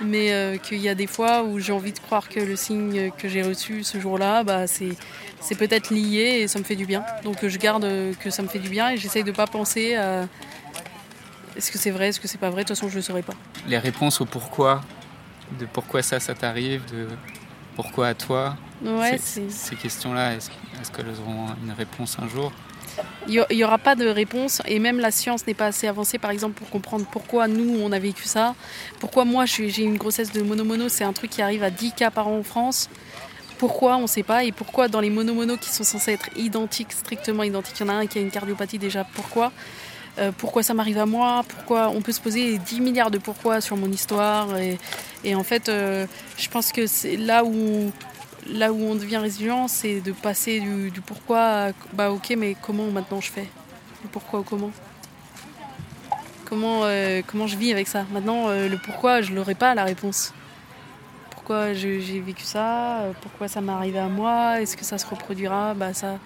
mais euh, qu'il y a des fois où j'ai envie de croire que le signe que j'ai reçu ce jour-là, bah, c'est, peut-être lié et ça me fait du bien. Donc je garde que ça me fait du bien et j'essaye de pas penser à est-ce que c'est vrai, est-ce que c'est pas vrai, de toute façon je ne le saurais pas. Les réponses au pourquoi, de pourquoi ça, ça t'arrive, de pourquoi à toi, ouais, ces questions-là, est-ce, est-ce qu'elles auront une réponse un jour? Il n'y aura pas de réponse et même la science n'est pas assez avancée par exemple pour comprendre pourquoi nous on a vécu ça, pourquoi moi j'ai une grossesse de mono-mono, c'est un truc qui arrive à 10 cas par an en France, pourquoi on ne sait pas. Et pourquoi dans les mono-mono qui sont censés être identiques, strictement identiques, il y en a un qui a une cardiopathie déjà, pourquoi? Euh, pourquoi ça m'arrive à moi, pourquoi on peut se poser 10 milliards de pourquoi sur mon histoire? Et, en fait euh, je pense que là où on devient résilient, c'est de passer du, pourquoi à bah ok, mais comment maintenant je fais? Le pourquoi ou comment? Comment, euh, je vis avec ça? Maintenant, le pourquoi, je n'aurai pas la réponse. Pourquoi j'ai vécu ça? Pourquoi ça m'est arrivé à moi? Est-ce que ça se reproduira? Bah ça,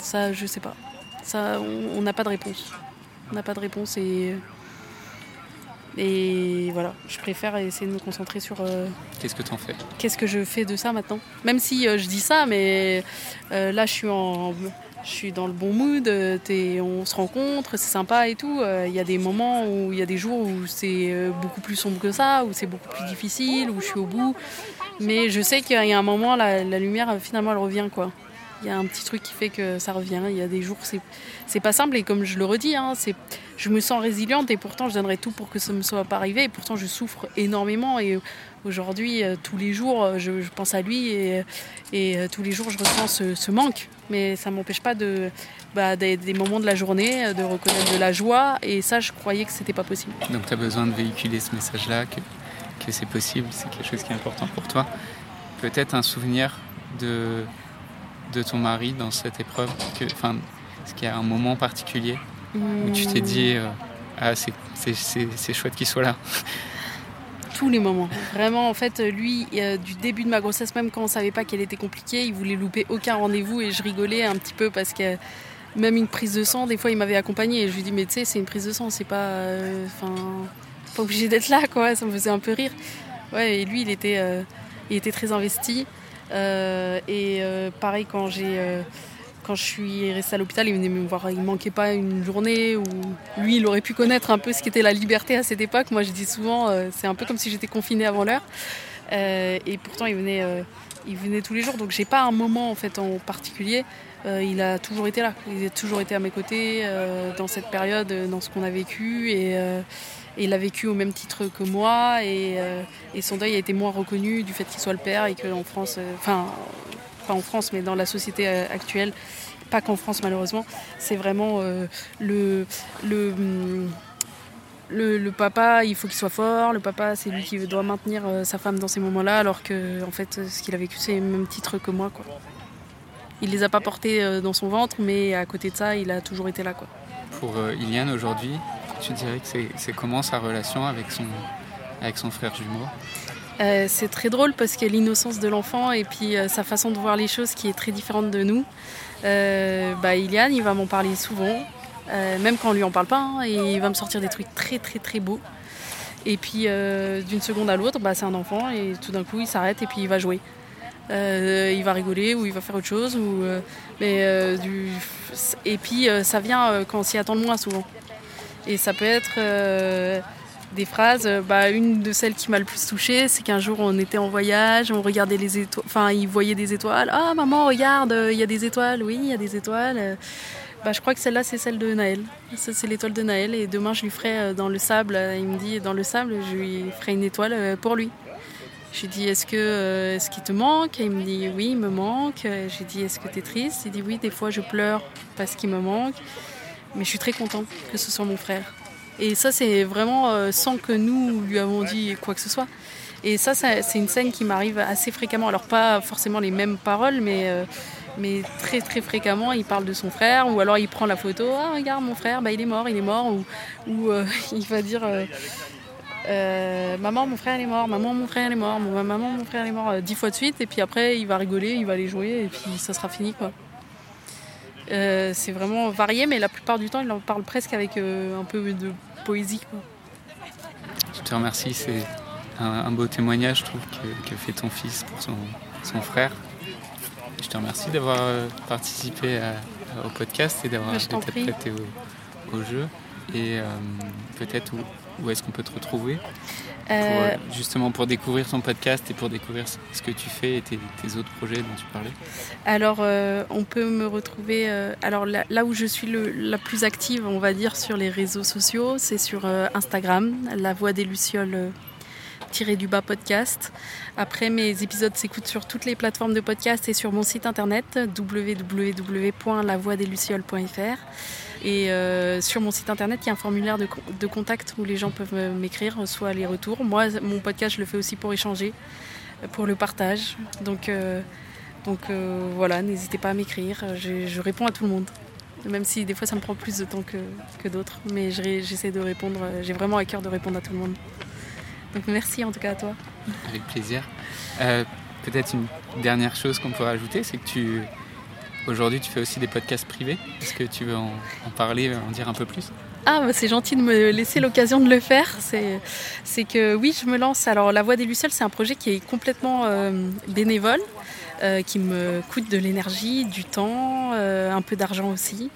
ça, je sais pas. Ça, on n'a pas de réponse. On n'a pas de réponse et et voilà, je préfère essayer de me concentrer sur. Euh, qu'est-ce que tu en fais? Qu'est-ce que je fais de ça maintenant? Même si euh, je dis ça, mais euh, là je suis en. Je suis dans le bon mood, on se rencontre, c'est sympa et tout. Il y a des moments où il y a des jours où c'est beaucoup plus sombre que ça, où c'est beaucoup plus difficile, où je suis au bout. Mais je sais qu'il y a un moment, la, la lumière finalement elle revient quoi il y a un petit truc qui fait que ça revient. Il y a des jours, c'est, pas simple. Et comme je le redis, hein, je me sens résiliente et pourtant je donnerais tout pour que ça ne me soit pas arrivé. Et pourtant je souffre énormément. Et aujourd'hui, euh, tous les jours, euh, je, pense à lui et, euh, tous les jours, je ressens ce, manque. Mais ça ne m'empêche pas de, bah, des, moments de la journée, de reconnaître de la joie. Et ça, je croyais que c'était pas possible. Donc tu as besoin de véhiculer ce message-là, que c'est possible, c'est quelque chose qui est important pour toi. Peut-être un souvenir de de ton mari dans cette épreuve que, enfin, Est-ce qu'il y a un moment particulier où tu t'es dit euh, Ah, c'est chouette qu'il soit là tous les moments. Vraiment, en fait, lui, euh, du début de ma grossesse, même quand on savait pas qu'elle était compliquée, il voulait louper aucun rendez-vous et je rigolais un petit peu parce que même une prise de sang, des fois, il m'avait accompagné et je lui dis mais tu sais, c'est une prise de sang, c'est pas, euh, enfin, pas obligé d'être là, quoi. Ça me faisait un peu rire. Ouais, et lui, il était, il était très investi. Euh, et euh, pareil, quand euh, quand je suis restée à l'hôpital, il venait me voir. Il manquait pas une journée où lui, il aurait pu connaître un peu ce qu'était la liberté à cette époque. Moi, je dis souvent, c'est un peu comme si j'étais confinée avant l'heure. et pourtant, il venait, il venait tous les jours. Donc, j'ai pas un moment en fait en particulier. il a toujours été là. Il a toujours été à mes côtés dans cette période, dans ce qu'on a vécu. Et, et il a vécu au même titre que moi euh, et, son deuil a été moins reconnu du fait qu'il soit le père et qu'en France, euh, enfin pas en France mais dans la société euh, actuelle, pas qu'en France malheureusement, c'est vraiment le, le, le, papa, il faut qu'il soit fort, le papa c'est lui qui doit maintenir sa femme dans ces moments-là alors que en fait ce qu'il a vécu c'est le même titre que moi. Quoi. Il les a pas portés dans son ventre mais à côté de ça il a toujours été là. Pour Iliane aujourd'hui, tu dirais que c'est comment sa relation avec son, frère jumeau? Euh, c'est très drôle parce qu'il y a l'innocence de l'enfant et puis euh, sa façon de voir les choses qui est très différente de nous. Euh, bah, Iliane, il va m'en parler souvent, même quand on lui en parle pas, hein, et il va me sortir des trucs très très très beaux. Et puis d'une seconde à l'autre, bah, c'est un enfant et tout d'un coup il s'arrête et puis il va jouer. il va rigoler ou il va faire autre chose. Mais. Et puis ça vient quand on s'y attend le moins souvent. Et ça peut être euh, des phrases. Euh, bah, une de celles qui m'a le plus touchée, c'est qu'un jour on était en voyage, on regardait les étoiles, enfin il voyait des étoiles. Ah maman, regarde, il y a des étoiles. Oui, il y a des étoiles. Bah, je crois que celle-là, c'est celle de Naël. Ça, c'est l'étoile de Naël. Et demain, je lui ferai euh, dans le sable. Il me dit, dans le sable, je lui ferai une étoile pour lui. Je lui dis, est-ce que est-ce qu'il te manque? Il me dit, oui, il me manque. J'ai dit, est-ce que tu es triste? Il dit, oui, des fois, je pleure parce qu'il me manque. Mais je suis très contente que ce soit mon frère. Et ça, c'est vraiment euh, sans que nous lui avons dit quoi que ce soit. Et ça, c'est une scène qui m'arrive assez fréquemment. Alors, pas forcément les mêmes paroles, mais euh, mais très très fréquemment, il parle de son frère, ou alors il prend la photo, ah regarde mon frère, bah, il est mort, il est mort, ou, euh, il va dire, maman mon frère est mort, maman mon frère est mort, maman mon frère est mort, dix fois de suite, et puis après il va rigoler, il va aller jouer, et puis ça sera fini quoi. C'est vraiment varié, mais la plupart du temps, il en parle presque avec un peu de poésie. Je te remercie, c'est un, beau témoignage, je trouve, que, fait ton fils pour son, son frère. Je te remercie d'avoir euh, participé au podcast et d'avoir été prêté au, jeu. Et euh, peut-être où, est-ce qu'on peut te retrouver? Euh, justement pour découvrir ton podcast et pour découvrir ce que tu fais et tes, autres projets dont tu parlais Alors, on peut me retrouver. alors, là, où je suis la plus active, on va dire, sur les réseaux sociaux, c'est sur Instagram, La Voix des Lucioles du bas podcast. Après, mes épisodes s'écoutent sur toutes les plateformes de podcast et sur mon site internet www.lavoixdeslucioles.fr. Et euh, sur mon site internet, il y a un formulaire de, contact où les gens peuvent m'écrire, soit les retours. Moi, mon podcast, je le fais aussi pour échanger, pour le partage. Donc, euh, donc euh, voilà, n'hésitez pas à m'écrire. Je, réponds à tout le monde. Même si des fois ça me prend plus de temps que, que d'autres. Mais j'essaie de répondre. J'ai vraiment à cœur de répondre à tout le monde. Donc merci en tout cas à toi. Avec plaisir. Euh, peut-être une dernière chose qu'on peut rajouter, c'est que tu aujourd'hui tu fais aussi des podcasts privés. Est-ce que tu veux en, parler, en dire un peu plus? Ah, bah, c'est gentil de me laisser l'occasion de le faire. C'est que oui, je me lance. Alors, La Voix des Lucioles, c'est un projet qui est complètement euh, bénévole. Euh, qui me coûte de l'énergie, du temps, euh, un peu d'argent aussi.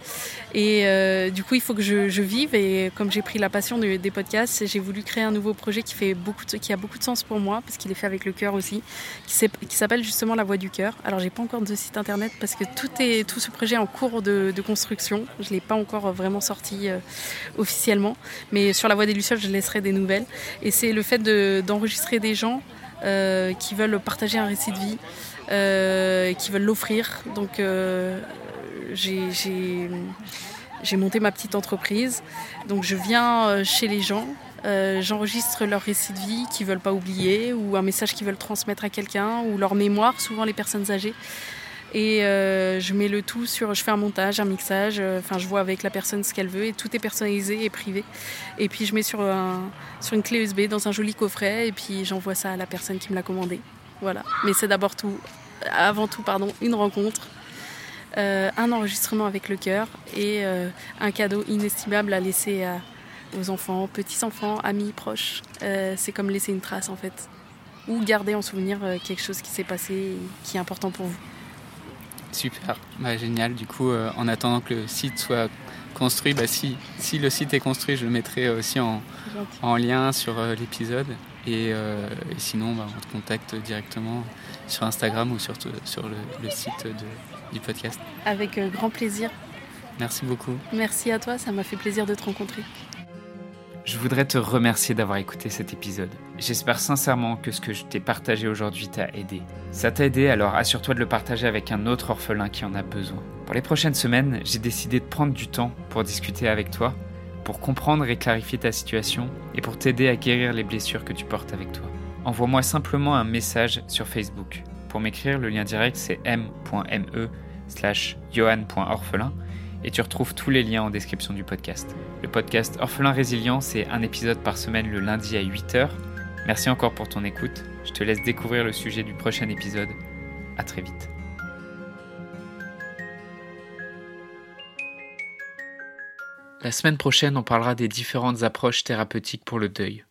Et euh, du coup, il faut que je, vive. Et comme j'ai pris la passion des podcasts, j'ai voulu créer un nouveau projet qui, fait beaucoup qui a beaucoup de sens pour moi, parce qu'il est fait avec le cœur aussi, qui s'appelle justement La Voix du Cœur. Alors, j'ai pas encore de site internet parce que tout, est, tout ce projet est en cours de, construction. Je l'ai pas encore vraiment sorti officiellement. Mais sur La Voix des Lucioles, je laisserai des nouvelles. Et c'est le fait d'enregistrer des gens qui veulent partager un récit de vie. Euh, qui veulent l'offrir. Donc euh, j'ai monté ma petite entreprise. Donc je viens euh, chez les gens, j'enregistre leur récit de vie qu'ils veulent pas oublier, ou un message qu'ils veulent transmettre à quelqu'un, ou leur mémoire, souvent les personnes âgées. Et je mets le tout sur, je fais un montage, un mixage, enfin je vois avec la personne ce qu'elle veut et tout est personnalisé et privé. Et puis je mets sur, sur une clé USB dans un joli coffret et puis j'envoie ça à la personne qui me l'a commandé. Voilà. Mais c'est d'abord tout, avant tout, pardon, une rencontre, euh, un enregistrement avec le cœur et euh, un cadeau inestimable à laisser aux enfants, petits-enfants, amis, proches. Euh, c'est comme laisser une trace en fait. Ou garder en souvenir quelque chose qui s'est passé et qui est important pour vous. Super, bah, génial. Du coup, en attendant que le site soit construit, bah, si, si le site est construit, je le mettrai aussi en, en lien sur l'épisode. Euh, et, sinon, bah, on te contacte directement sur Instagram ou sur, sur le, site du podcast. Avec euh, grand plaisir. Merci beaucoup. Merci à toi, ça m'a fait plaisir de te rencontrer. Je voudrais te remercier d'avoir écouté cet épisode. J'espère sincèrement que ce que je t'ai partagé aujourd'hui t'a aidé. Ça t'a aidé, alors assure-toi de le partager avec un autre orphelin qui en a besoin. Pour les prochaines semaines, j'ai décidé de prendre du temps pour discuter avec toi pour comprendre et clarifier ta situation et pour t'aider à guérir les blessures que tu portes avec toi. Envoie-moi simplement un message sur Facebook. Pour m'écrire, le lien direct c'est m.me slash johan.orphelin et tu retrouves tous les liens en description du podcast. Le podcast Orphelin Résilient, c'est un épisode par semaine le lundi à 8h. Merci encore pour ton écoute. Je te laisse découvrir le sujet du prochain épisode. À très vite. La semaine prochaine, on parlera des différentes approches thérapeutiques pour le deuil.